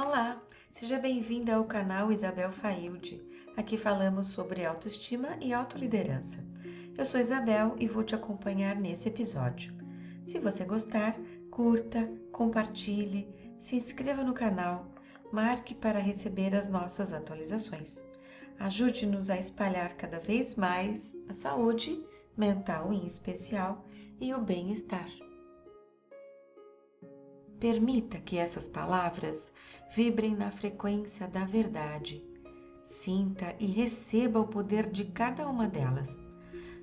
Olá, seja bem-vinda ao canal Isabel Failde. Aqui falamos sobre autoestima e autoliderança. Eu sou Isabel e vou te acompanhar nesse episódio. Se você gostar, curta, compartilhe, se inscreva no canal, marque para receber as nossas atualizações. Ajude-nos a espalhar cada vez mais a saúde mental em especial e o bem-estar. Permita que essas palavras vibrem na frequência da verdade. Sinta e receba o poder de cada uma delas.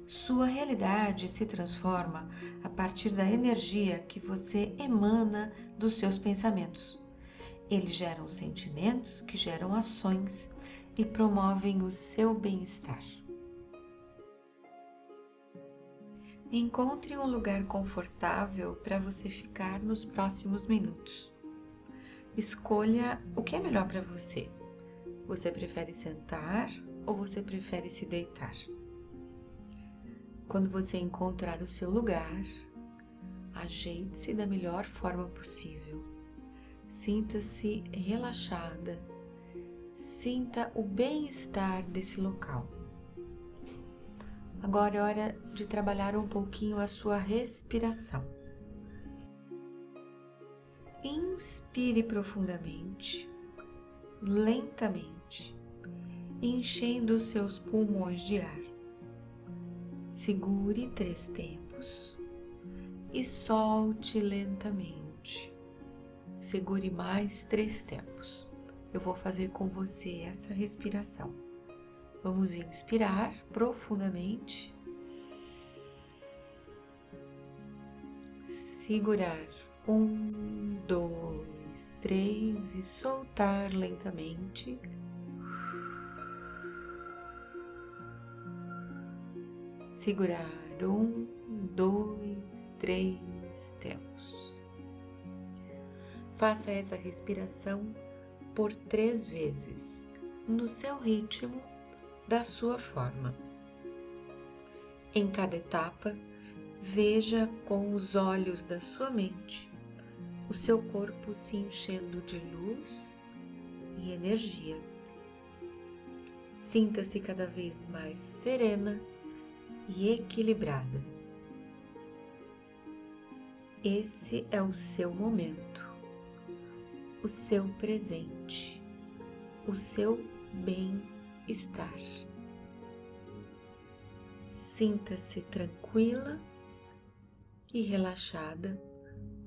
Sua realidade se transforma a partir da energia que você emana dos seus pensamentos. Eles geram sentimentos que geram ações e promovem o seu bem-estar. Encontre um lugar confortável para você ficar nos próximos minutos. Escolha o que é melhor para você. Você prefere sentar ou você prefere se deitar? Quando você encontrar o seu lugar, ajeite-se da melhor forma possível. Sinta-se relaxada. Sinta o bem-estar desse local. Agora é hora de trabalhar um pouquinho a sua respiração. Inspire profundamente, lentamente, enchendo os seus pulmões de ar. Segure três tempos e solte lentamente. Segure mais três tempos. Eu vou fazer com você essa respiração. Vamos inspirar profundamente, segurar um, dois, três e soltar lentamente. Segurar um, dois, três tempos. Faça essa respiração por três vezes, no seu ritmo da sua forma. Em cada etapa, veja com os olhos da sua mente o seu corpo se enchendo de luz e energia. Sinta-se cada vez mais serena e equilibrada. Esse é o seu momento, o seu presente, o seu bem estar. Sinta-se tranquila e relaxada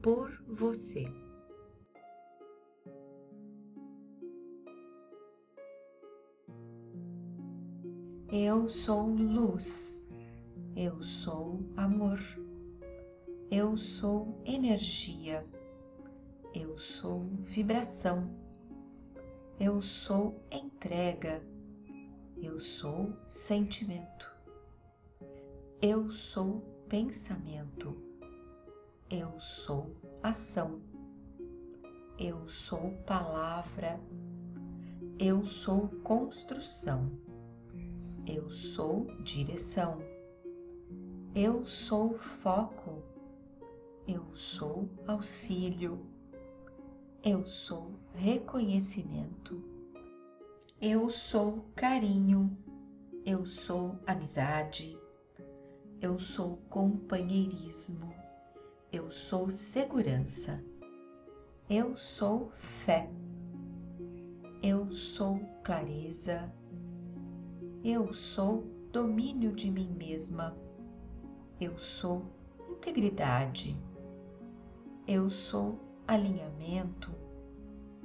por você. Eu sou luz, eu sou amor, eu sou energia, eu sou vibração, eu sou entrega eu sou sentimento. Eu sou pensamento. Eu sou ação. Eu sou palavra. Eu sou construção. Eu sou direção. Eu sou foco. Eu sou auxílio. Eu sou reconhecimento eu sou carinho, eu sou amizade, eu sou companheirismo, eu sou segurança, eu sou fé, eu sou clareza, eu sou domínio de mim mesma, eu sou integridade, eu sou alinhamento,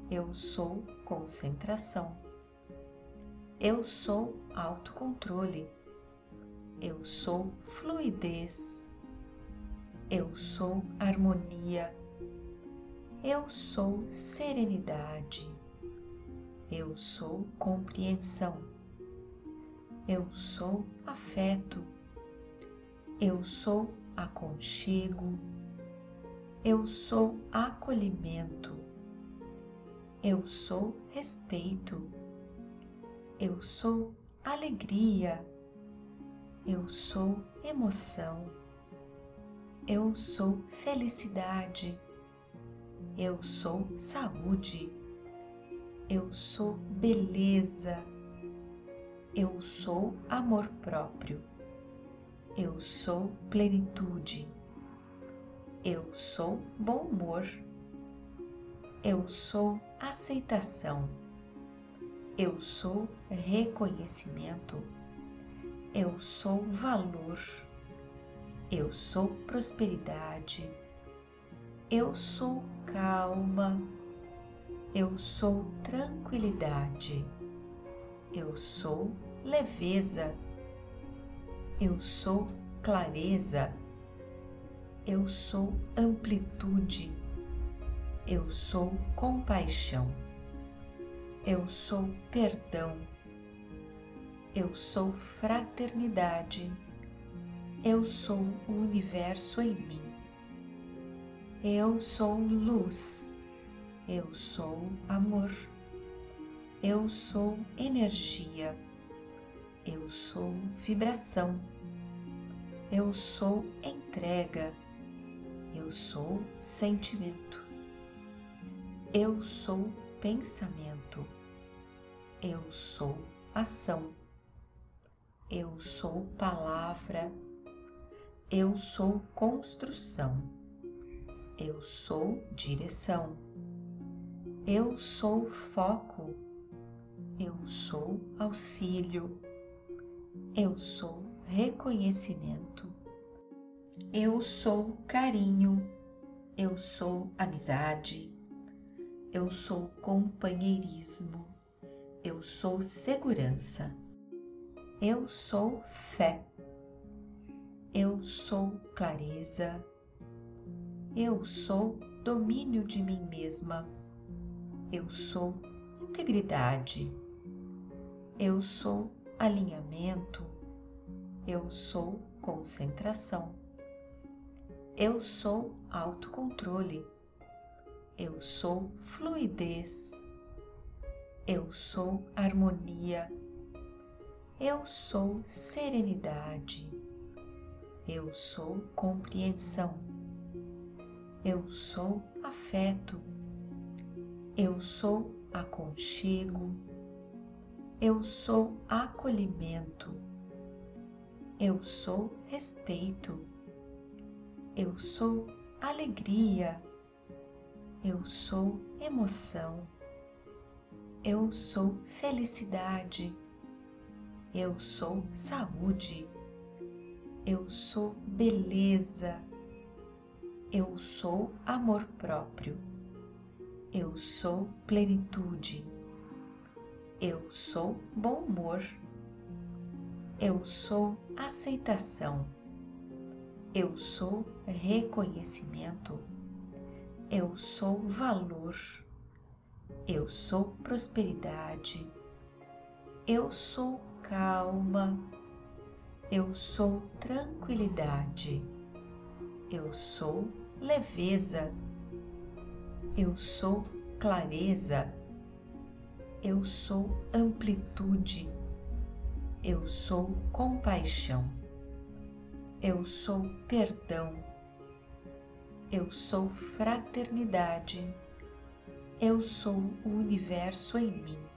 eu sou concentração. Eu sou autocontrole. Eu sou fluidez. Eu sou harmonia. Eu sou serenidade. Eu sou compreensão. Eu sou afeto. Eu sou aconchego. Eu sou acolhimento. Eu sou respeito. Eu sou alegria. Eu sou emoção. Eu sou felicidade. Eu sou saúde. Eu sou beleza. Eu sou amor próprio. Eu sou plenitude. Eu sou bom humor. Eu sou aceitação. Eu sou reconhecimento. Eu sou valor. Eu sou prosperidade. Eu sou calma. Eu sou tranquilidade. Eu sou leveza. Eu sou clareza. Eu sou amplitude. Eu sou compaixão. Eu sou perdão. Eu sou fraternidade. Eu sou o universo em mim. Eu sou luz. Eu sou amor. Eu sou energia. Eu sou vibração. Eu sou entrega. Eu sou sentimento. Eu sou pensamento. Eu sou ação. Eu sou palavra. Eu sou construção. Eu sou direção. Eu sou foco. Eu sou auxílio. Eu sou reconhecimento. Eu sou carinho. Eu sou amizade. Eu sou companheirismo. Eu sou segurança. Eu sou fé. Eu sou clareza. Eu sou domínio de mim mesma. Eu sou integridade. Eu sou alinhamento. Eu sou concentração. Eu sou autocontrole. Eu sou fluidez. Eu sou harmonia. Eu sou serenidade. Eu sou compreensão. Eu sou afeto. Eu sou aconchego. Eu sou acolhimento. Eu sou respeito. Eu sou alegria. Eu sou emoção. Eu sou felicidade. Eu sou saúde. Eu sou beleza. Eu sou amor próprio. Eu sou plenitude. Eu sou bom humor. Eu sou aceitação. Eu sou reconhecimento. Eu sou valor. Eu sou prosperidade. Eu sou calma. Eu sou tranquilidade. Eu sou leveza. Eu sou clareza. Eu sou amplitude. Eu sou compaixão. Eu sou perdão eu sou fraternidade. Eu sou o universo em mim.